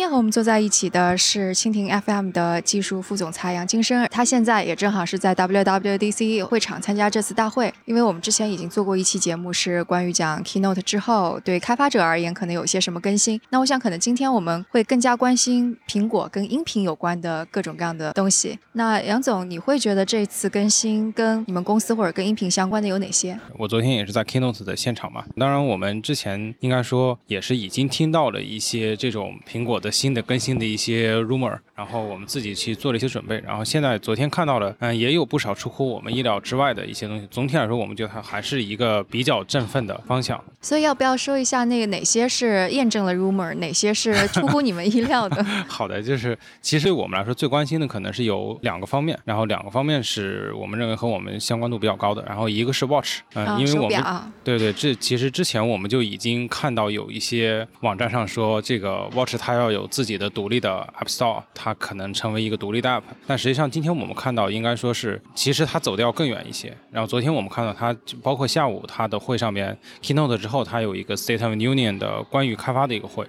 今天和我们坐在一起的是蜻蜓 FM 的技术副总裁杨金生，他现在也正好是在 WWDC 会场参加这次大会。因为我们之前已经做过一期节目，是关于讲 Keynote 之后对开发者而言可能有些什么更新。那我想可能今天我们会更加关心苹果跟音频有关的各种各样的东西。那杨总，你会觉得这次更新跟你们公司或者跟音频相关的有哪些？我昨天也是在 Keynote 的现场嘛，当然我们之前应该说也是已经听到了一些这种苹果。的新的更新的一些 rumor，然后我们自己去做了一些准备，然后现在昨天看到了，嗯，也有不少出乎我们意料之外的一些东西。总体来说，我们觉得它还是一个比较振奋的方向。所以要不要说一下那个哪些是验证了 rumor，哪些是出乎你们意料的？好的，就是其实我们来说最关心的可能是有两个方面，然后两个方面是我们认为和我们相关度比较高的，然后一个是 watch，嗯，因为我们对对，这其实之前我们就已经看到有一些网站上说这个 watch 它要。有有自己的独立的 App Store，它可能成为一个独立的 App。但实际上，今天我们看到，应该说是，其实它走的要更远一些。然后昨天我们看到，它包括下午它的会上面 Keynote 之后，它有一个 State of Union 的关于开发的一个会。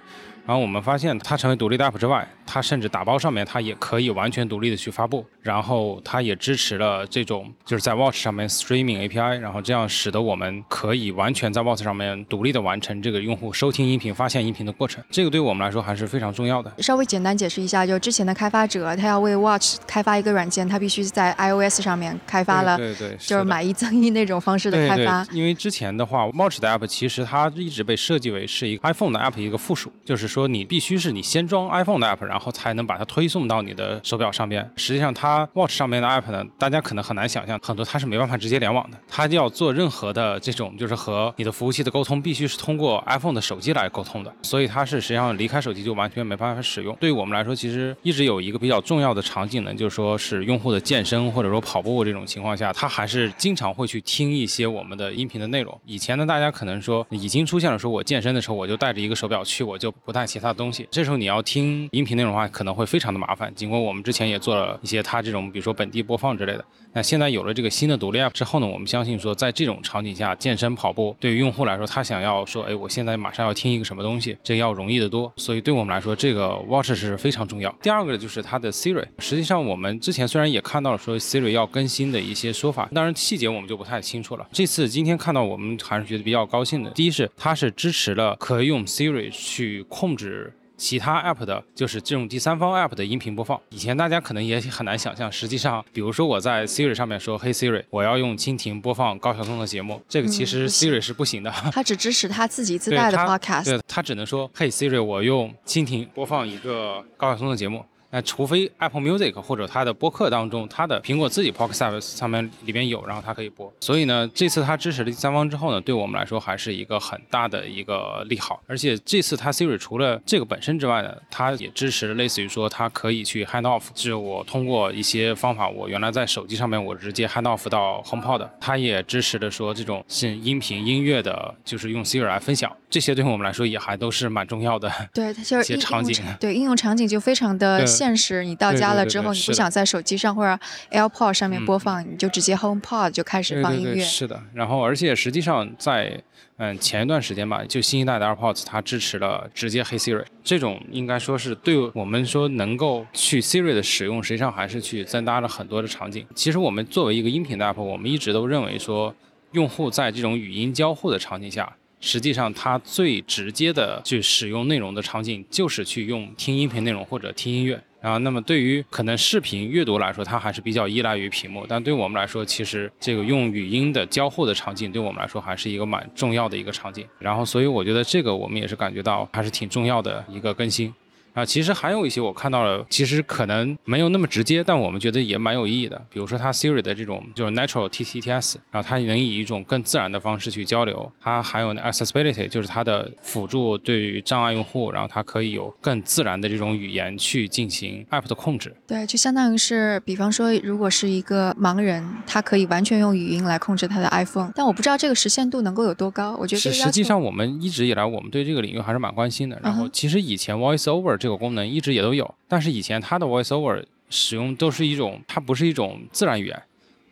然后我们发现，它成为独立的 App 之外，它甚至打包上面它也可以完全独立的去发布。然后它也支持了这种就是在 Watch 上面 Streaming API，然后这样使得我们可以完全在 Watch 上面独立的完成这个用户收听音频、发现音频的过程。这个对我们来说还是非常重要的。稍微简单解释一下，就之前的开发者他要为 Watch 开发一个软件，他必须在 iOS 上面开发了，对对，就是买一赠一那种方式的开发。因为之前的话，Watch 的 App 其实它一直被设计为是一个 iPhone 的 App 一个附属，就是说说你必须是。你先装 iPhone 的 app，然后才能把它推送到你的手表上边。实际上，它 Watch 上面的 app 呢，大家可能很难想象，很多它是没办法直接联网的。它要做任何的这种，就是和你的服务器的沟通，必须是通过 iPhone 的手机来沟通的。所以它是实际上离开手机就完全没办法使用。对于我们来说，其实一直有一个比较重要的场景呢，就是说是用户的健身或者说跑步这种情况下，他还是经常会去听一些我们的音频的内容。以前呢，大家可能说已经出现了，说我健身的时候我就带着一个手表去，我就不带带其他的东西。这时候你要听。音频内容的话可能会非常的麻烦，尽管我们之前也做了一些它这种，比如说本地播放之类的。那现在有了这个新的独立 App 之后呢，我们相信说，在这种场景下，健身跑步对于用户来说，他想要说，哎，我现在马上要听一个什么东西，这要容易得多。所以对我们来说，这个 Watch 是非常重要。第二个就是它的 Siri，实际上我们之前虽然也看到了说 Siri 要更新的一些说法，当然细节我们就不太清楚了。这次今天看到，我们还是觉得比较高兴的。第一是它是支持了可以用 Siri 去控制。其他 app 的就是这种第三方 app 的音频播放，以前大家可能也很难想象，实际上，比如说我在 Siri 上面说，嘿 Siri，我要用蜻蜓播放高晓松的节目，这个其实 Siri 是不行的，它只支持它自己自带的 podcast，对，它只能说，嘿 Siri，我用蜻蜓播放一个高晓松的节目。那除非 Apple Music 或者它的播客当中，它的苹果自己 Podcast 上面里边有，然后它可以播。所以呢，这次它支持了第三方之后呢，对我们来说还是一个很大的一个利好。而且这次它 Siri 除了这个本身之外呢，它也支持类似于说它可以去 Hand Off，就是我通过一些方法，我原来在手机上面我直接 Hand Off 到 HomePod，它也支持的说这种是音频音乐的，就是用 Siri 来分享。这些对我们来说也还都是蛮重要的。对，它就是一些场景，对应用场景就非常的现实。你到家了之后，你不想在手机上或者 AirPod 上面播放，你就直接 HomePod 就开始放音乐。是的，然后而且实际上在嗯前一段时间吧，就新一代的 AirPods 它支持了直接黑 Siri，这种应该说是对我们说能够去 Siri 的使用，实际上还是去增加了很多的场景。其实我们作为一个音频的 App，我们一直都认为说，用户在这种语音交互的场景下。实际上，它最直接的去使用内容的场景，就是去用听音频内容或者听音乐。然后，那么对于可能视频阅读来说，它还是比较依赖于屏幕。但对我们来说，其实这个用语音的交互的场景，对我们来说还是一个蛮重要的一个场景。然后，所以我觉得这个我们也是感觉到还是挺重要的一个更新。啊，其实还有一些我看到了，其实可能没有那么直接，但我们觉得也蛮有意义的。比如说它 Siri 的这种就是 Natural TTS，然后它能以一种更自然的方式去交流。它还有 Accessibility，就是它的辅助对于障碍用户，然后它可以有更自然的这种语言去进行 App 的控制。对，就相当于是，比方说，如果是一个盲人，他可以完全用语音来控制他的 iPhone，但我不知道这个实现度能够有多高。我觉得实际上我们一直以来我们对这个领域还是蛮关心的。然后其实以前 Voice Over 这个功能一直也都有，但是以前它的 VoiceOver 使用都是一种，它不是一种自然语言，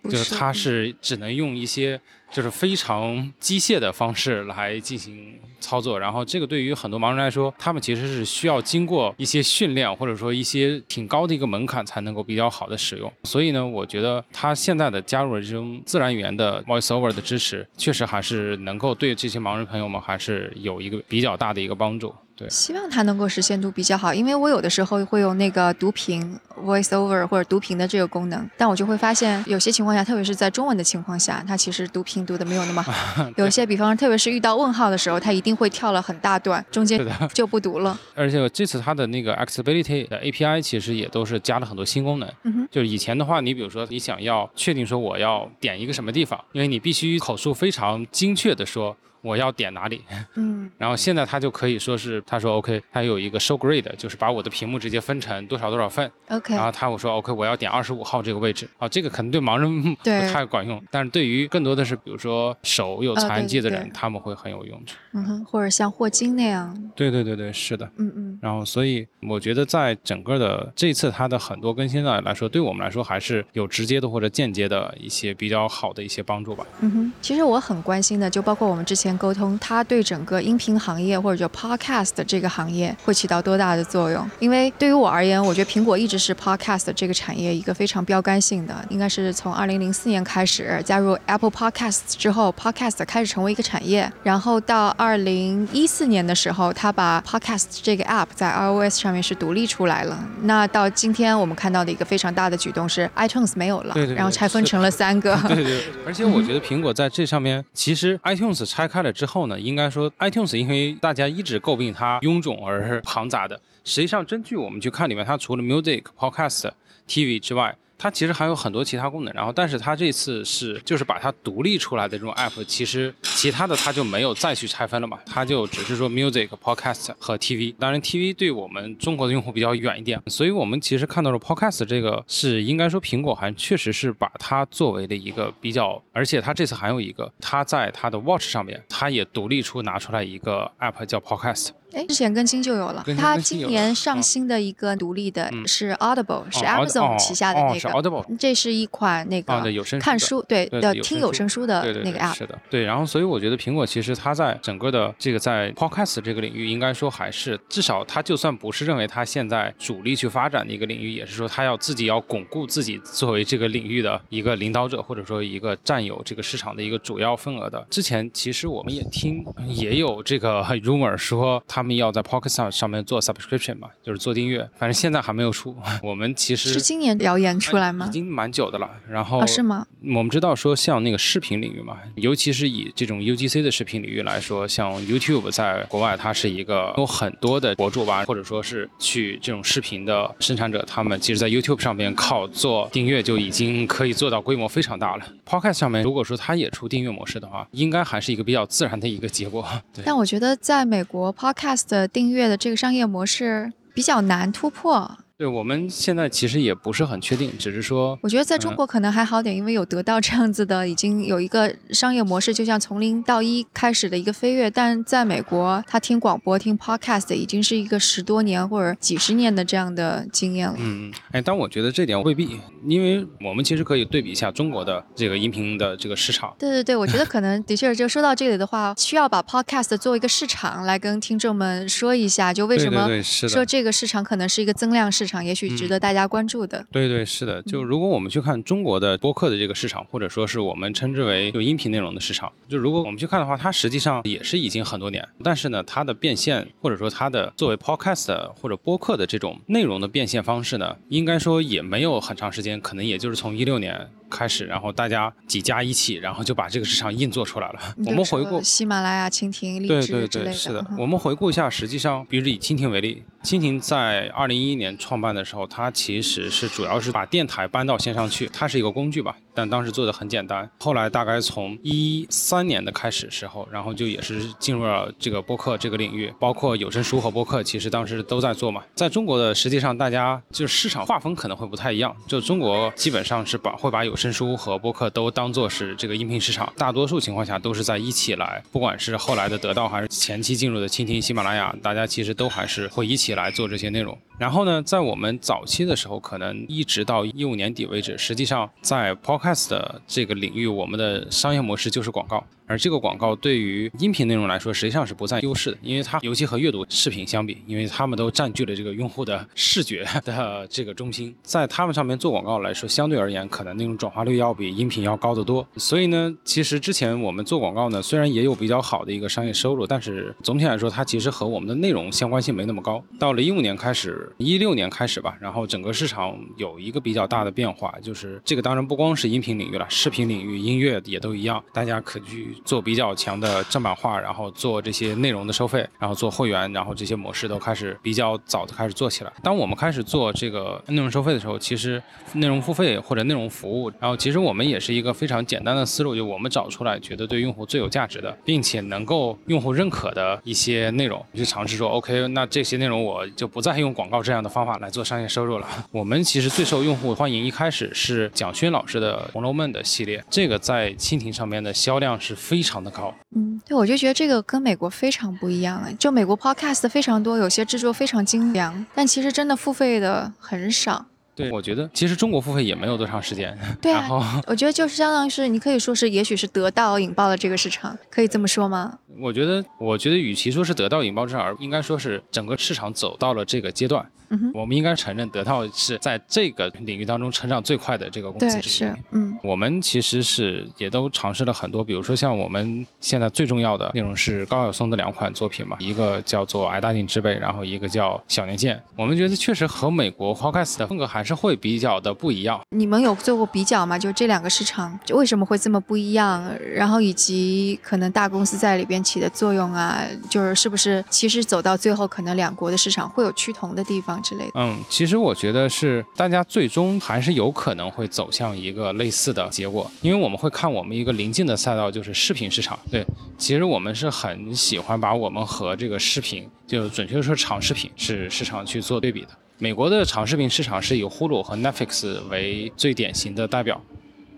就是它是只能用一些就是非常机械的方式来进行操作。然后这个对于很多盲人来说，他们其实是需要经过一些训练，或者说一些挺高的一个门槛才能够比较好的使用。所以呢，我觉得它现在的加入了这种自然语言的 VoiceOver 的支持，确实还是能够对这些盲人朋友们还是有一个比较大的一个帮助。希望它能够实现度比较好，因为我有的时候会用那个读屏 voice over 或者读屏的这个功能，但我就会发现有些情况下，特别是在中文的情况下，它其实读屏读的没有那么好。有些，比方说，特别是遇到问号的时候，它一定会跳了很大段，中间就不读了。而且这次它的那个 accessibility 的 API 其实也都是加了很多新功能。嗯哼。就是以前的话，你比如说你想要确定说我要点一个什么地方，因为你必须口述非常精确的说。我要点哪里？嗯，然后现在他就可以说是，他说 OK，他有一个 show grid，就是把我的屏幕直接分成多少多少份。OK，然后他我说 OK，我要点二十五号这个位置。啊，这个可能对盲人不太管用，但是对于更多的是，比如说手有残疾的人，他们会很有用处。嗯哼，或者像霍金那样。对对对对，是的。嗯嗯。然后所以我觉得在整个的这次它的很多更新呢来说，对我们来说还是有直接的或者间接的一些比较好的一些帮助吧。嗯哼，其实我很关心的，就包括我们之前沟通它。对整个音频行业或者叫 podcast 这个行业会起到多大的作用？因为对于我而言，我觉得苹果一直是 podcast 这个产业一个非常标杆性的。应该是从二零零四年开始加入 Apple Podcasts 之后，podcast 开始成为一个产业。然后到二零一四年的时候，他把 podcast 这个 app 在 iOS 上面是独立出来了。那到今天我们看到的一个非常大的举动是 iTunes 没有了，然后拆分成了三个。对对。而且我觉得苹果在这上面，其实 iTunes 拆开了之后呢，应应该说，iTunes 因为大家一直诟病它臃肿而庞杂的，实际上，真据我们去看里面，它除了 Music、Podcast、TV 之外。它其实还有很多其他功能，然后但是它这次是就是把它独立出来的这种 app，其实其他的它就没有再去拆分了嘛，它就只是说 music、podcast 和 TV。当然 TV 对我们中国的用户比较远一点，所以我们其实看到了 podcast 这个是应该说苹果还确实是把它作为的一个比较，而且它这次还有一个，它在它的 watch 上面，它也独立出拿出来一个 app 叫 podcast。哎，之前更新就有了。它今年上新的一个独立的是 Audible，是 Amazon 旗下的那个。Audible。这是一款那个看书对的听有声书的那个 App。是的，对。然后，所以我觉得苹果其实它在整个的这个在 Podcast 这个领域，应该说还是至少它就算不是认为它现在主力去发展的一个领域，也是说它要自己要巩固自己作为这个领域的一个领导者，或者说一个占有这个市场的一个主要份额的。之前其实我们也听也有这个 rumor 说他们要在 Podcast。上面做 subscription 嘛，就是做订阅，反正现在还没有出。我们其实是今年谣言出来吗？已经蛮久的了。然后是吗？我们知道说，像那个视频领域嘛，尤其是以这种 UGC 的视频领域来说，像 YouTube 在国外，它是一个有很多的博主吧，或者说是去这种视频的生产者，他们其实，在 YouTube 上面靠做订阅就已经可以做到规模非常大了。Podcast 上面，如果说它也出订阅模式的话，应该还是一个比较自然的一个结果。但我觉得在美国 past 订阅的这个商业模式比较难突破。对我们现在其实也不是很确定，只是说，我觉得在中国可能还好点，因为有得到这样子的，已经有一个商业模式，就像从零到一开始的一个飞跃。但在美国，他听广播、听 podcast 已经是一个十多年或者几十年的这样的经验了。嗯，哎，但我觉得这点未必，因为我们其实可以对比一下中国的这个音频的这个市场。对对对，我觉得可能的确，就说到这里的话，需要把 podcast 作为一个市场来跟听众们说一下，就为什么说这个市场可能是一个增量市场，也许值得大。大家关注的，对对是的，就如果我们去看中国的播客的这个市场，或者说是我们称之为就音频内容的市场，就如果我们去看的话，它实际上也是已经很多年，但是呢，它的变现或者说它的作为 podcast 或者播客的这种内容的变现方式呢，应该说也没有很长时间，可能也就是从一六年。开始，然后大家几家一起，然后就把这个市场硬做出来了。我们回顾喜马拉雅、蜻蜓。对对对，是的。我们回顾一下，实际上，比如以蜻蜓为例。蜻蜓在二零一一年创办的时候，它其实是主要是把电台搬到线上去，它是一个工具吧，但当时做的很简单。后来大概从一三年的开始时候，然后就也是进入了这个播客这个领域，包括有声书和播客，其实当时都在做嘛。在中国的实际上，大家就是市场划分可能会不太一样，就中国基本上是把会把有声书和播客都当做是这个音频市场，大多数情况下都是在一起来，不管是后来的得到还是前期进入的蜻蜓、喜马拉雅，大家其实都还是会一起。来做这些内容，然后呢，在我们早期的时候，可能一直到一五年底为止，实际上在 Podcast 的这个领域，我们的商业模式就是广告。而这个广告对于音频内容来说，实际上是不占优势的，因为它尤其和阅读视频相比，因为他们都占据了这个用户的视觉的这个中心，在他们上面做广告来说，相对而言，可能那种转化率要比音频要高得多。所以呢，其实之前我们做广告呢，虽然也有比较好的一个商业收入，但是总体来说，它其实和我们的内容相关性没那么高。到了一五年开始，一六年开始吧，然后整个市场有一个比较大的变化，就是这个当然不光是音频领域了，视频领域、音乐也都一样，大家可去。做比较强的正版化，然后做这些内容的收费，然后做会员，然后这些模式都开始比较早的开始做起来。当我们开始做这个内容收费的时候，其实内容付费或者内容服务，然后其实我们也是一个非常简单的思路，就我们找出来觉得对用户最有价值的，并且能够用户认可的一些内容，去尝试说 OK，那这些内容我就不再用广告这样的方法来做商业收入了。我们其实最受用户欢迎，一开始是蒋勋老师的《红楼梦》的系列，这个在蜻蜓上面的销量是。非常的高，嗯，对，我就觉得这个跟美国非常不一样啊。就美国 podcast 非常多，有些制作非常精良，但其实真的付费的很少。对，我觉得其实中国付费也没有多长时间。对啊，我觉得就是相当于是你可以说是，也许是得到引爆了这个市场，可以这么说吗？我觉得，我觉得与其说是得到引爆市场，而应该说是整个市场走到了这个阶段。我们应该承认，得到是在这个领域当中成长最快的这个公司之一。嗯，我们其实是也都尝试了很多，比如说像我们现在最重要的内容是高晓松的两款作品嘛，一个叫做《矮大紧之辈》，然后一个叫《小年鉴》。我们觉得确实和美国 Podcast 的风格还是会比较的不一样。你们有做过比较吗？就这两个市场就为什么会这么不一样？然后以及可能大公司在里边起的作用啊，就是是不是其实走到最后，可能两国的市场会有趋同的地方？之类，嗯，其实我觉得是大家最终还是有可能会走向一个类似的结果，因为我们会看我们一个临近的赛道就是视频市场。对，其实我们是很喜欢把我们和这个视频，就准确说长视频是市场去做对比的。美国的长视频市场是以 Hulu 和 Netflix 为最典型的代表。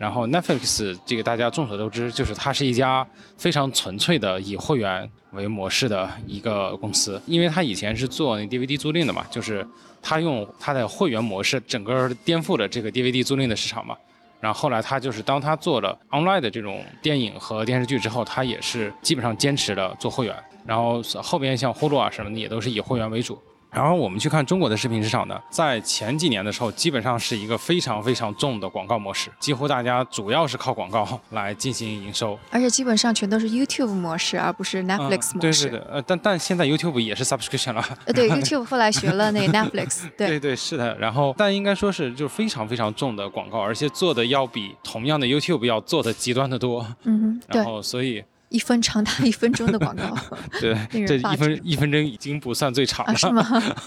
然后 Netflix 这个大家众所周知，就是它是一家非常纯粹的以会员为模式的一个公司，因为它以前是做那 DVD 租赁的嘛，就是它用它的会员模式，整个颠覆了这个 DVD 租赁的市场嘛。然后后来它就是当它做了 online 的这种电影和电视剧之后，它也是基本上坚持了做会员。然后后边像呼噜啊什么的也都是以会员为主。然后我们去看中国的视频市场呢，在前几年的时候，基本上是一个非常非常重的广告模式，几乎大家主要是靠广告来进行营收，而且基本上全都是 YouTube 模式，而不是 Netflix 模式。对对的，呃，但但现在 YouTube 也是 subscription 了。呃，对，YouTube 后来学了那 Netflix。对对对，是的。然后，但应该说是就是非常非常重的广告，而且做的要比同样的 YouTube 要做的极端的多。嗯哼，然后，所以。一分长达一分钟的广告，对，这一分一分钟已经不算最长了，是吗？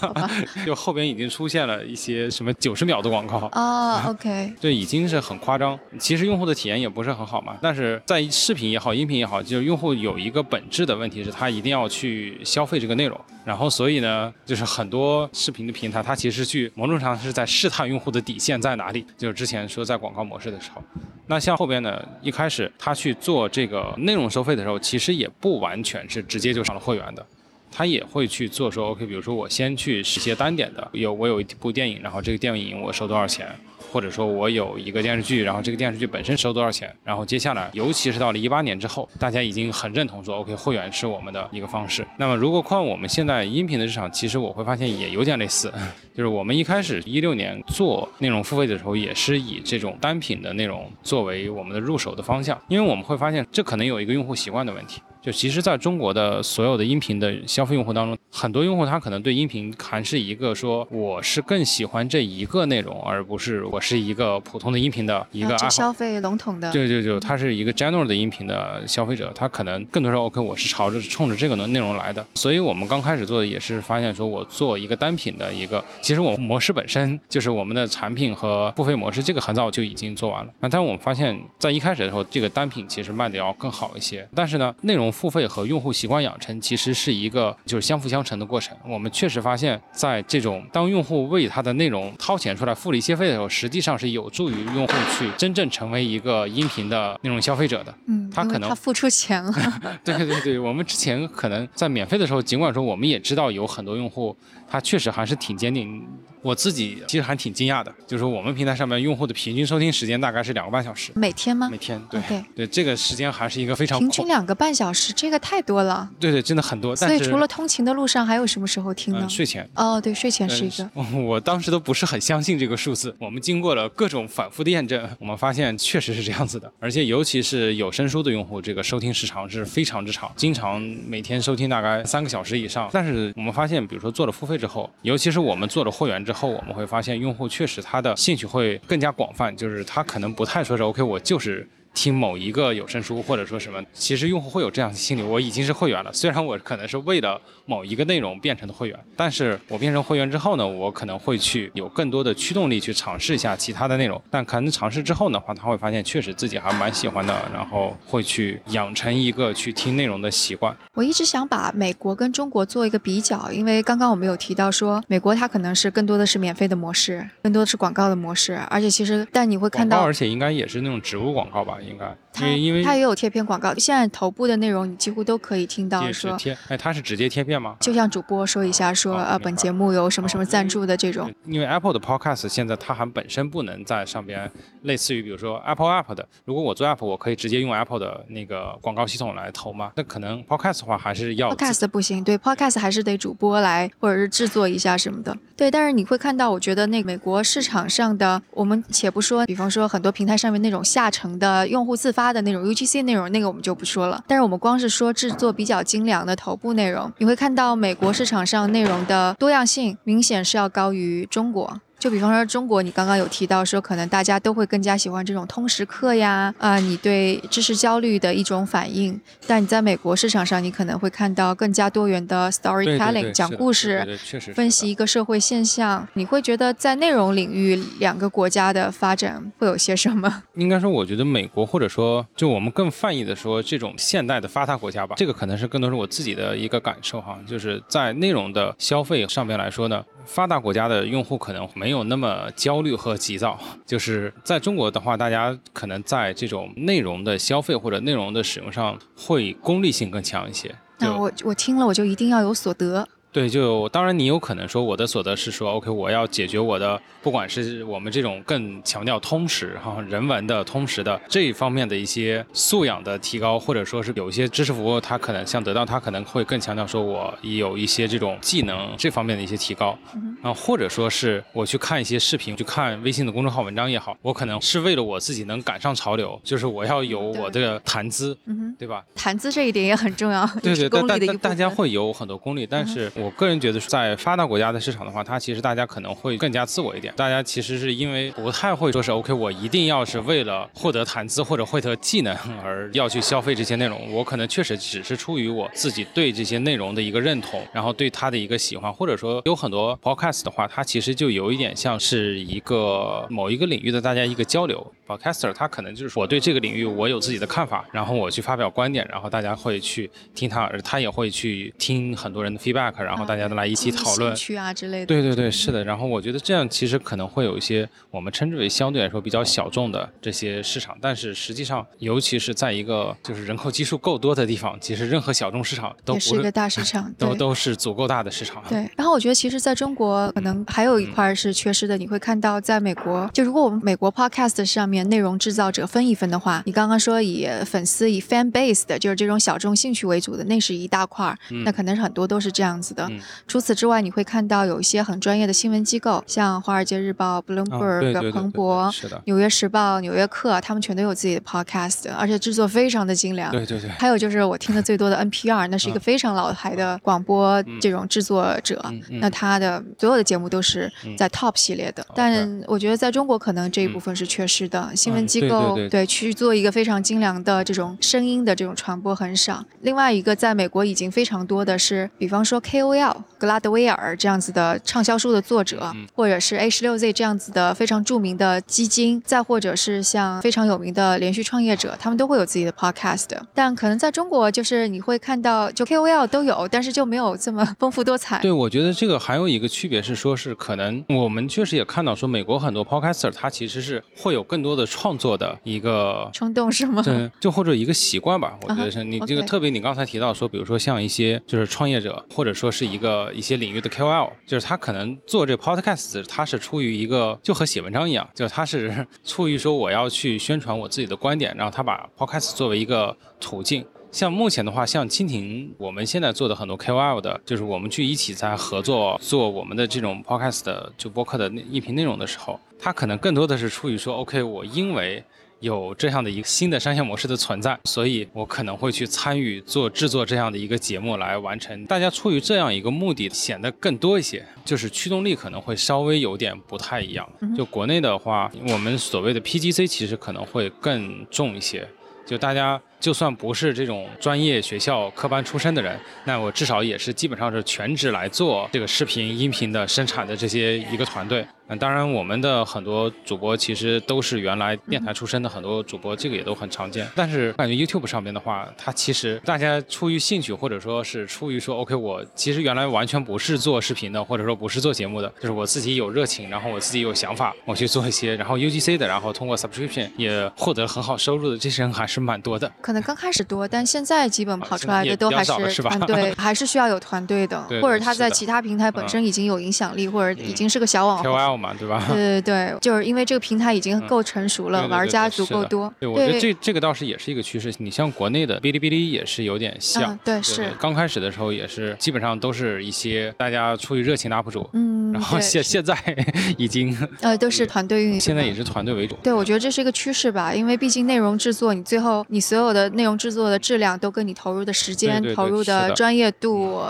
就后边已经出现了一些什么九十秒的广告啊，OK，这，已经是很夸张。其实用户的体验也不是很好嘛。但是在视频也好，音频也好，就是用户有一个本质的问题是，他一定要去消费这个内容。然后所以呢，就是很多视频的平台，它其实去某种程度上是在试探用户的底线在哪里。就是之前说在广告模式的时候。那像后边呢，一开始他去做这个内容收费的时候，其实也不完全是直接就上了会员的，他也会去做说，OK，比如说我先去一些单点的，有我有一部电影，然后这个电影我收多少钱。或者说我有一个电视剧，然后这个电视剧本身收多少钱？然后接下来，尤其是到了一八年之后，大家已经很认同说，OK，会员是我们的一个方式。那么如果看我们现在音频的市场，其实我会发现也有点类似，就是我们一开始一六年做内容付费的时候，也是以这种单品的内容作为我们的入手的方向，因为我们会发现这可能有一个用户习惯的问题。就其实在中国的所有的音频的消费用户当中，很多用户他可能对音频还是一个说我是更喜欢这一个内容，而不是我是一个普通的音频的一个爱好。消费笼统的。对对对，他是一个 general 的音频的消费者，他可能更多说 OK，我是朝着冲着这个内容来的。所以我们刚开始做的也是发现说，我做一个单品的一个，其实我模式本身就是我们的产品和付费模式，这个很早就已经做完了。那但我们发现，在一开始的时候，这个单品其实卖的要更好一些。但是呢，内容付费和用户习惯养成其实是一个就是相辅相成的过程。我们确实发现，在这种当用户为他的内容掏钱出来付了一些费的时候，实际上是有助于用户去真正成为一个音频的内容消费者的。嗯，他可能他付出钱了。对对对，我们之前可能在免费的时候，尽管说我们也知道有很多用户。他确实还是挺坚定，我自己其实还挺惊讶的，就是我们平台上面用户的平均收听时间大概是两个半小时，每天吗？每天，对对，这个时间还是一个非常平均两个半小时，这个太多了。对对，真的很多。所以除了通勤的路上，还有什么时候听呢？睡前。哦，对，睡前是一个。我当时都不是很相信这个数字，我们经过了各种反复的验证，我们发现确实是这样子的，而且尤其是有声书的用户，这个收听时长是非常之长，经常每天收听大概三个小时以上。但是我们发现，比如说做了付费之后，尤其是是我们做了会员之后，我们会发现用户确实他的兴趣会更加广泛，就是他可能不太说是 OK，我就是。听某一个有声书，或者说什么，其实用户会有这样的心理。我已经是会员了，虽然我可能是为了某一个内容变成的会员，但是我变成会员之后呢，我可能会去有更多的驱动力去尝试一下其他的内容。但可能尝试之后的话，他会发现确实自己还蛮喜欢的，然后会去养成一个去听内容的习惯。我一直想把美国跟中国做一个比较，因为刚刚我们有提到说，美国它可能是更多的是免费的模式，更多的是广告的模式，而且其实但你会看到，而且应该也是那种植入广告吧，应该。它因为它也有贴片广告，现在头部的内容你几乎都可以听到说贴，哎，它是直接贴片吗？就像主播说一下说呃本节目有什么什么赞助的这种。因为 Apple 的 Podcast 现在它还本身不能在上边，类似于比如说 Apple App 的，如果我做 App，我可以直接用 Apple 的那个广告系统来投吗？那可能 Podcast 的话还是要 Podcast 不行，对 Podcast 还是得主播来或者是制作一下什么的。对，但是你会看到，我觉得那美国市场上的，我们且不说，比方说很多平台上面那种下沉的用户自发的那种 UGC 内容，那个我们就不说了。但是我们光是说制作比较精良的头部内容，你会看到美国市场上内容的多样性明显是要高于中国。就比方说中国，你刚刚有提到说，可能大家都会更加喜欢这种通识课呀，啊，你对知识焦虑的一种反应。但你在美国市场上，你可能会看到更加多元的 storytelling，讲故事，分析一个社会现象。你会觉得在内容领域，两个国家的发展会有些什么？应该说，我觉得美国或者说就我们更泛义的说，这种现代的发达国家吧，这个可能是更多是我自己的一个感受哈，就是在内容的消费上面来说呢。发达国家的用户可能没有有那么焦虑和急躁，就是在中国的话，大家可能在这种内容的消费或者内容的使用上会功利性更强一些。那我我听了我就一定要有所得。对，就当然你有可能说我的所得是说，OK，我要解决我的，不管是我们这种更强调通识哈人文的通识的这一方面的一些素养的提高，或者说是有一些知识服务，它可能像得到，它可能会更强调说我有一些这种技能这方面的一些提高，啊，或者说是我去看一些视频，去看微信的公众号文章也好，我可能是为了我自己能赶上潮流，就是我要有我的谈资，对吧？谈资这一点也很重要，对对，但但大家会有很多功利，但是。我我个人觉得，在发达国家的市场的话，它其实大家可能会更加自我一点。大家其实是因为不太会说是 OK，我一定要是为了获得谈资或者获得技能 而要去消费这些内容。我可能确实只是出于我自己对这些内容的一个认同，然后对它的一个喜欢，或者说有很多 Podcast 的话，它其实就有一点像是一个某一个领域的大家一个交流。Podcaster 他可能就是我对这个领域我有自己的看法，然后我去发表观点，然后大家会去听他，而他也会去听很多人的 feedback，然后大家都来一起讨论区啊之类的。对对对，是的。然后我觉得这样其实可能会有一些我们称之为相对来说比较小众的这些市场，但是实际上，尤其是在一个就是人口基数够多的地方，其实任何小众市场都是一个大市场，都都是足够大的市场。对。然后我觉得其实在中国可能还有一块是缺失的，你会看到在美国，就如果我们美国 podcast 上面。面内容制造者分一分的话，你刚刚说以粉丝以 fan base 的，就是这种小众兴趣为主的，那是一大块儿，那可能是很多都是这样子的。除此之外，你会看到有一些很专业的新闻机构，像《华尔街日报》、Bloomberg、彭博、纽约时报、纽约客，他们全都有自己的 podcast，而且制作非常的精良。对对对。还有就是我听的最多的 NPR，那是一个非常老牌的广播这种制作者，那他的所有的节目都是在 Top 系列的。但我觉得在中国可能这一部分是缺失的，新闻机构对去做一个非常精良的这种声音的这种传播很少。另外一个在美国已经非常多的是，比方说 KOL 格拉德威尔这样子的畅销书的作者，或者是 A 十六 Z 这样子的非常著名的基金，再或者是像非常有名的连续创业者，他们都会有自己的 Podcast。但可能在中国就是你会看到，就 KOL 都有，但是就没有这么丰富多彩。对，我觉得这个还有一个区别是说，是可能我们确实也看到说，美国很多 Podcaster 他其实是会有更多的创作的一个冲动，是吗？对，就或者一个习惯吧。我觉得是你这个特别，你刚才提到说，比如说像一些就是创业者，或者说是一个一些领域的 KOL，就是他可能做这 Podcast，他是出于一个就和写文章一样，就他是出于说我要去宣传我自己的观点，然后他把 Podcast 作为一个途径。像目前的话，像蜻蜓，我们现在做的很多 KOL 的，就是我们去一起在合作做我们的这种 podcast 的就播客的音频内容的时候，它可能更多的是出于说，OK，我因为有这样的一个新的商业模式的存在，所以我可能会去参与做制作这样的一个节目来完成。大家出于这样一个目的，显得更多一些，就是驱动力可能会稍微有点不太一样。就国内的话，我们所谓的 PGC 其实可能会更重一些，就大家。就算不是这种专业学校科班出身的人，那我至少也是基本上是全职来做这个视频、音频的生产的这些一个团队。那当然，我们的很多主播其实都是原来电台出身的，很多主播这个也都很常见。但是感觉 YouTube 上面的话，它其实大家出于兴趣，或者说是出于说 OK，我其实原来完全不是做视频的，或者说不是做节目的，就是我自己有热情，然后我自己有想法，我去做一些，然后 UGC 的，然后通过 Subscription 也获得很好收入的这些人还是蛮多的。可能刚开始多，但现在基本跑出来的都还是团队，还是需要有团队的，或者他在其他平台本身已经有影响力，或者已经是个小网红。对吧？对对对，就是因为这个平台已经够成熟了，玩家足够多。对，我觉得这这个倒是也是一个趋势。你像国内的哔哩哔哩也是有点像，对，是刚开始的时候也是基本上都是一些大家出于热情的 UP 主，嗯，然后现现在 已经呃都是团队运营，现在也是团队为主。对，我觉得这是一个趋势吧，因为毕竟内容制作，你最后你所有的内容制作的。质量都跟你投入的时间、投入的专业度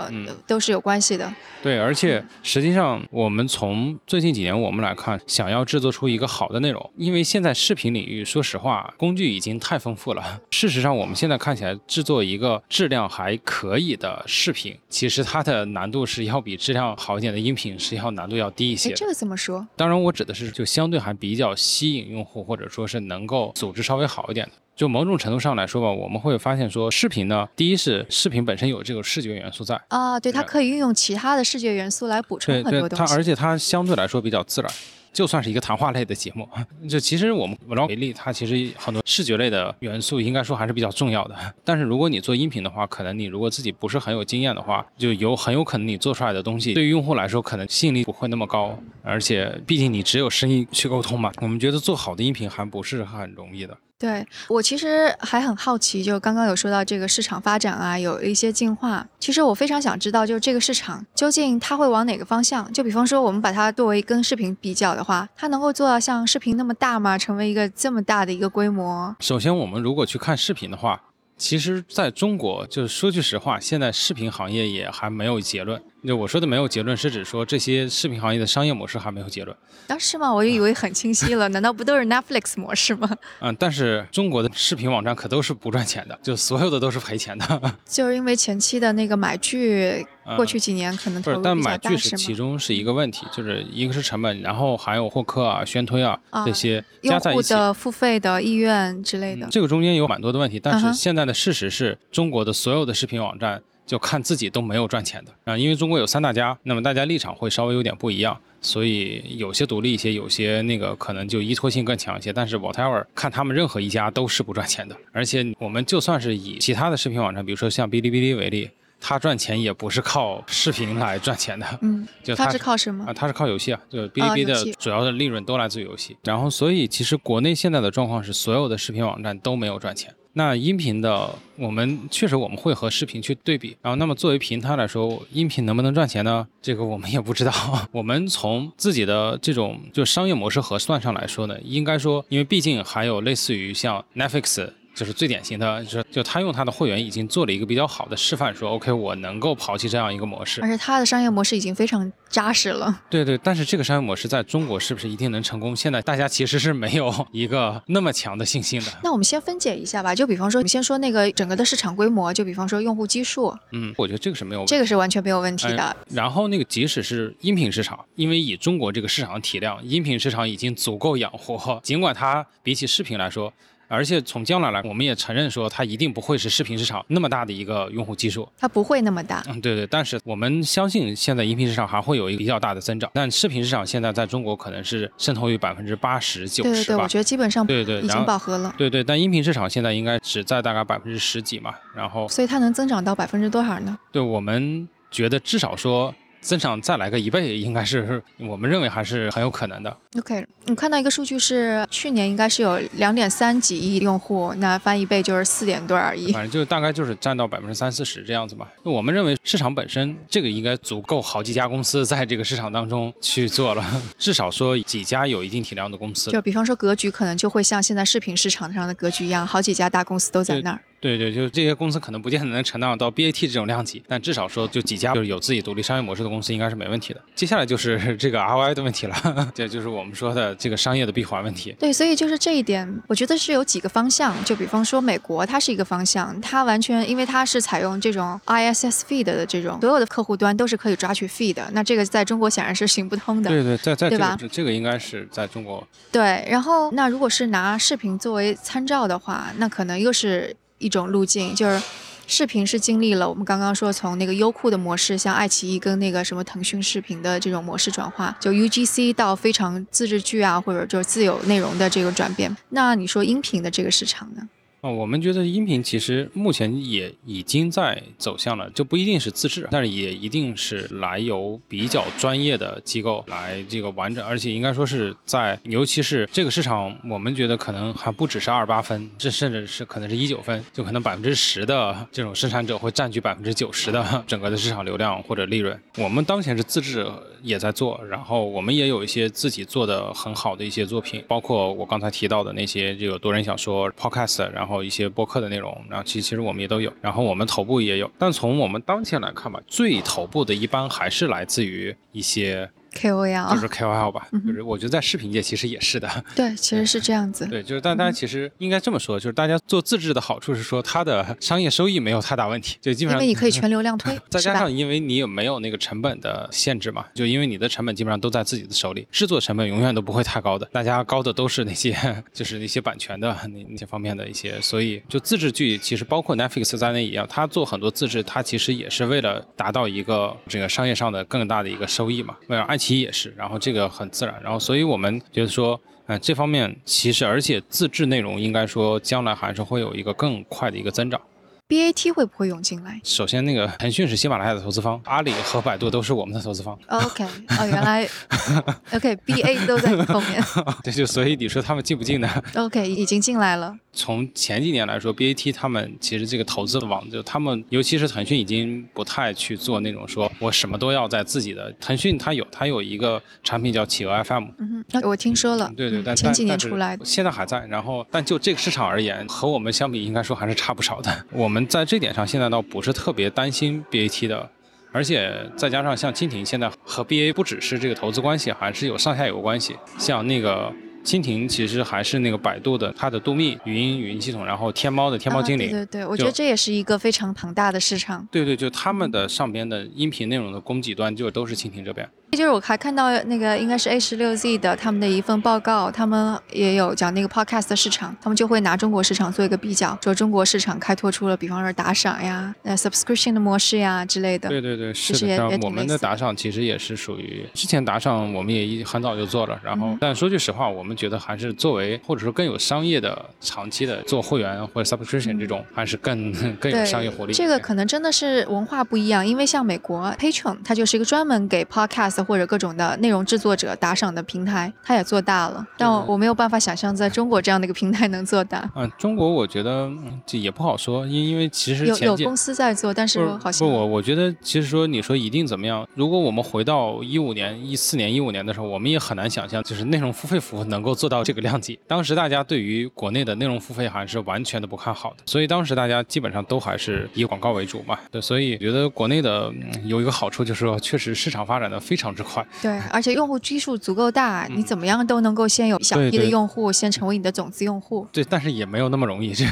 都是有关系的。对，而且实际上，我们从最近几年我们来看，想要制作出一个好的内容，因为现在视频领域，说实话，工具已经太丰富了。事实上，我们现在看起来制作一个质量还可以的视频，其实它的难度是要比质量好一点的音频是要难度要低一些。这个怎么说？当然，我指的是就相对还比较吸引用户，或者说是能够组织稍微好一点的。就某种程度上来说吧，我们会发现说，视频呢，第一是视频本身有这个视觉元素在啊，对，它可以运用其他的视觉元素来补充很多东西。它而且它相对来说比较自然，就算是一个谈话类的节目，就其实我们 vlog 为例，它其实很多视觉类的元素应该说还是比较重要的。但是如果你做音频的话，可能你如果自己不是很有经验的话，就有很有可能你做出来的东西对于用户来说可能吸引力不会那么高，而且毕竟你只有声音去沟通嘛。我们觉得做好的音频还不是很容易的。对我其实还很好奇，就刚刚有说到这个市场发展啊，有一些进化。其实我非常想知道，就是这个市场究竟它会往哪个方向？就比方说，我们把它作为跟视频比较的话，它能够做到像视频那么大吗？成为一个这么大的一个规模？首先，我们如果去看视频的话。其实，在中国，就是说句实话，现在视频行业也还没有结论。就我说的没有结论，是指说这些视频行业的商业模式还没有结论。啊，是吗？我以为很清晰了，难道不都是 Netflix 模式吗？嗯，但是中国的视频网站可都是不赚钱的，就所有的都是赔钱的。就是因为前期的那个买剧，过去几年可能投入但买剧是其中是一个问题，就是一个是成本，然后还有获客啊、宣推啊这些加在一起。的付费的意愿之类的。这个中间有蛮多的问题，但是现在的事实是中国的所有的视频网站。就看自己都没有赚钱的啊，因为中国有三大家，那么大家立场会稍微有点不一样，所以有些独立一些，有些那个可能就依托性更强一些。但是 whatever，看他们任何一家都是不赚钱的。而且我们就算是以其他的视频网站，比如说像哔哩哔哩为例，它赚钱也不是靠视频来赚钱的，嗯，就它是靠什么啊，？它是靠游戏啊，就哔哩哔哩的主要的利润都来自于游戏。然后，所以其实国内现在的状况是，所有的视频网站都没有赚钱。那音频的，我们确实我们会和视频去对比。然后，那么作为平台来说，音频能不能赚钱呢？这个我们也不知道。我们从自己的这种就商业模式核算上来说呢，应该说，因为毕竟还有类似于像 Netflix。就是最典型的，就是就他用他的会员已经做了一个比较好的示范，说 OK，我能够抛弃这样一个模式。而且他的商业模式已经非常扎实了。对对，但是这个商业模式在中国是不是一定能成功？现在大家其实是没有 一个那么强的信心的。那我们先分解一下吧，就比方说，我们先说那个整个的市场规模，就比方说用户基数，嗯，我觉得这个是没有这个是完全没有问题的。哎然后那个即使是音频市场，因为以中国这个市场的体量，音频市场已经足够养活，尽管它比起视频来说。而且从将来来，我们也承认说，它一定不会是视频市场那么大的一个用户基数。它不会那么大。嗯，对对，但是我们相信现在音频市场还会有一个比较大的增长，但视频市场现在在中国可能是渗透率百分之八十九对对对，十吧我。觉得基本上对对，已经饱和了。对对，但音频市场现在应该只在大概百分之十几嘛，然后所以它能增长到百分之多少呢？对我们觉得至少说增长再来个一倍，应该是我们认为还是很有可能的。OK，我看到一个数据是去年应该是有两点三几亿用户，那翻一倍就是四点多而已。反正就大概就是占到百分之三四十这样子吧。我们认为市场本身这个应该足够好几家公司在这个市场当中去做了，至少说几家有一定体量的公司。就比方说格局可能就会像现在视频市场上的格局一样，好几家大公司都在那儿。对对，就是这些公司可能不见得能成长到 BAT 这种量级，但至少说就几家就是有自己独立商业模式的公司应该是没问题的。接下来就是 这个 ROI 的问题了，这就是我们说的这个商业的闭环问题。对，所以就是这一点，我觉得是有几个方向。就比方说美国，它是一个方向，它完全因为它是采用这种 ISS feed 的这种，所有的客户端都是可以抓取 feed 的。那这个在中国显然是行不通的。对对，在在这对吧个这个应该是在中国对，然后那如果是拿视频作为参照的话，那可能又是一种路径，就是视频是经历了我们刚刚说从那个优酷的模式，像爱奇艺跟那个什么腾讯视频的这种模式转化，就 UGC 到非常自制剧啊，或者就是自有内容的这个转变。那你说音频的这个市场呢？我们觉得音频其实目前也已经在走向了，就不一定是自制，但是也一定是来由比较专业的机构来这个完整，而且应该说是在，尤其是这个市场，我们觉得可能还不只是二八分，这甚至是可能是一九分，就可能百分之十的这种生产者会占据百分之九十的 整个的市场流量或者利润。我们当前是自制也在做，然后我们也有一些自己做的很好的一些作品，包括我刚才提到的那些这个多人小说 podcast，然后一些播客的内容，然后其其实我们也都有，然后我们头部也有，但从我们当前来看吧，最头部的一般还是来自于一些 KOL 就是 KOL 吧，嗯就是我觉得在视频界其实也是的，对，其实是这样子。对，就是但大家其实应该这么说，就是大家做自制的好处是说它的商业收益没有太大问题，就基本上因为你可以全流量推，再加上因为你也没有那个成本的限制嘛，就因为你的成本基本上都在自己的手里，制作成本永远都不会太高的，大家高的都是那些就是那些版权的那那些方面的一些，所以就自制剧其实包括 Netflix 在内一样，它做很多自制，它其实也是为了达到一个这个商业上的更大的一个收益嘛。为了爱奇艺也是，然后这个很自然，然后所以我们觉得说。嗯，这方面其实，而且自制内容应该说将来还是会有一个更快的一个增长。BAT 会不会涌进来首先，那个腾讯是喜马拉雅的投资方，阿里和百度都是我们的投资方，？OK，哦，原来 OK，BA 都在你后面。对就所以你说他们进不进呢？OK，已经进来了。从前几年来说，BAT 他们其实这个投资的网，就他们尤其是腾讯已经不太去做那种说我什么都要在自己的。腾讯它有它有一个产品叫企鹅 FM，嗯哼，我听说了，对对，嗯但前几年出来的。现在还在。然后，但就这个市场而言，和我们相比，应该说还是差不少的。我们在这点上现在倒不是特别担心 BAT 的。而且再加上像蜻蜓现在和 BA 不只是这个投资关系，还是有上下游关系。像那个蜻蜓其实还是那个百度的它的度密语音语音系统，然后天猫的天猫精灵，啊、对对对，我觉得这也是一个非常庞大的市场。对对，就他们的上边的音频内容的供给端就都是蜻蜓这边。就是我还看到那个应该是 A 十六 Z 的他们的一份报告，他们也有讲那个 Podcast 的市场，他们就会拿中国市场做一个比较，说中国市场开拓出了，比方说打赏呀、呃 subscription 的模式呀之类的。对对对，是的。我们的打赏其实也是属于之前打赏，我们也一很早就做了。然后，嗯但说句实话，我们觉得还是作为或者说更有商业的长期的做会员或者 subscription 这种，还是更更有商业活力。这个可能真的是文化不一样，因为像美国 Patreon，它就是一个专门给 podcast 或者各种的内容制作者打赏的平台，它也做大了。但我我没有办法想象在中国这样的一个平台能做大。嗯，中国我觉得嗯这也不好说，因因为其实有有公司在做，但是好像不，我我觉得其实说你说一定怎么样，如果我们回到一五年、一四年、一五年的时候，我们也很难想象，就是内容付费服务能够做到这个量级。当时大家对于国内的内容付费还是完全的不看好的，所以当时大家基本上都还是以广告为主嘛。对，所以我觉得国内的、嗯有一个好处就是说，确实市场发展的非常之快。对，而且用户基数足够大，你怎么样都能够先有小批的嗯对对用户，先成为你的种子用户。对，但是也没有那么容易。这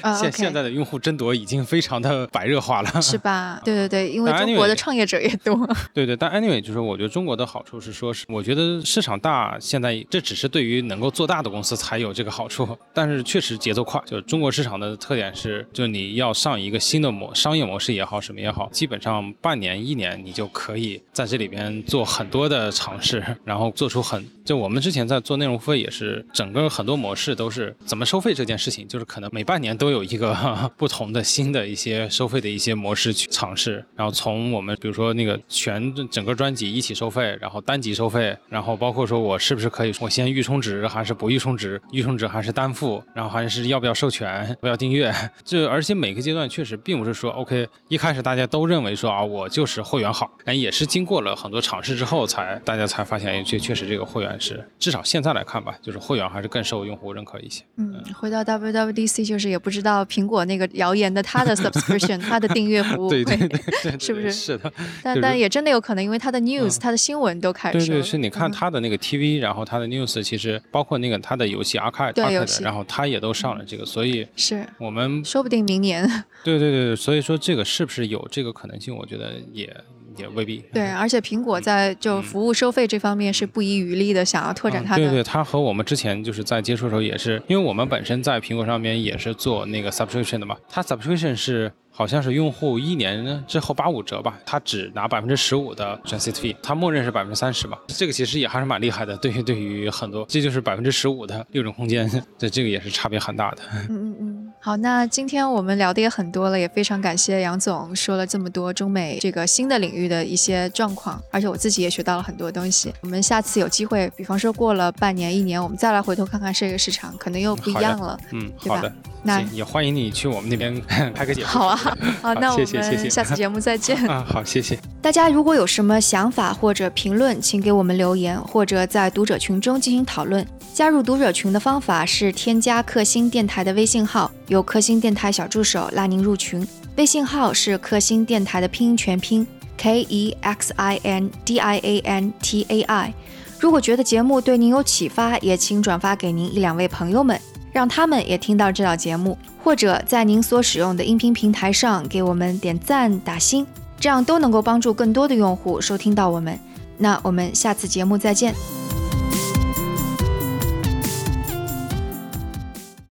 啊 现现在的用户争夺已经非常的白热化了。是吧？对对对，因为中国的创业者也多。对对，但 anyway，就是我觉得中国的好处是说，是我觉得市场大，现在这只是对于能够做大的公司才有这个好处，但是确实节奏快。就是中国市场的特点是，就是你要上一个新的模商业模式也好，什么也好，基本上半年一年你就可以在这里边做做很多的尝试，然后做出很就我们之前在做内容付费也是，整个很多模式都是怎么收费这件事情，就是可能每半年都有一个 不同的新的一些收费的一些模式去尝试，然后从我们比如说那个全整个专辑一起收费，然后单集收费，然后包括说我是不是可以我先预充值还是不预充值，预充值还是单付，然后还是要不要授权，不要订阅，这而且每个阶段确实并不是说 OK 一开始大家都认为说啊我就是会员好，但也是经过了很多尝试之后才大家才发现，哎确确实这个会员是至少现在来看吧，就是会员还是更受用户认可一些。嗯，回到 WWDC 就是也不知道苹果那个谣言的它的 subscription 它的订阅服务对对会对对，对是不是是的，但就是但也真的有可能，因为它的 news、它的新闻都开始。对对，是你看嗯它的那个 TV，然后它的 news，其实包括那个它的游戏 arcade，对 arcade，游戏然后它也都上了这个，所以是，我们说不定明年。对对对对，所以说这个是不是有这个可能性？我觉得也也未必。对，而且苹果在就服务收费这方面是不遗余力的，想要拓展它的。嗯对对，它和我们之前就是在接触的时候也是，因为我们本身在苹果上面也是做那个 subscription 的嘛，它 subscription 是。好像是用户一年之后八五折吧，他只拿百分之十五的 transit fee，他默认是百分之三十嘛，这个其实也还是蛮厉害的。对于对于很多，这就是百分之十五的利润空间，这这个也是差别很大的。嗯嗯嗯，好，那今天我们聊的也很多了，也非常感谢杨总说了这么多中美这个新的领域的一些状况，而且我自己也学到了很多东西。我们下次有机会，比方说过了半年、一年，我们再来回头看看这个市场，可能又不一样了。嗯，对吧好的，那也欢迎你去我们那边 拍个节目。好啊，好，那我们下次节目再见。啊，好，谢谢。大家如果有什么想法或者评论，请给我们留言，或者在读者群中进行讨论。加入读者群的方法是添加克星电台的微信号，由克星电台小助手拉您入群。微信号是克星电台的拼音全拼 K E X I N D I A N T A I。如果觉得节目对您有启发，也请转发给您一两位朋友们，让他们也听到这档节目，或者在您所使用的音频平台上给我们点赞打星。这样都能够帮助更多的用户收听到我们。那我们下次节目再见。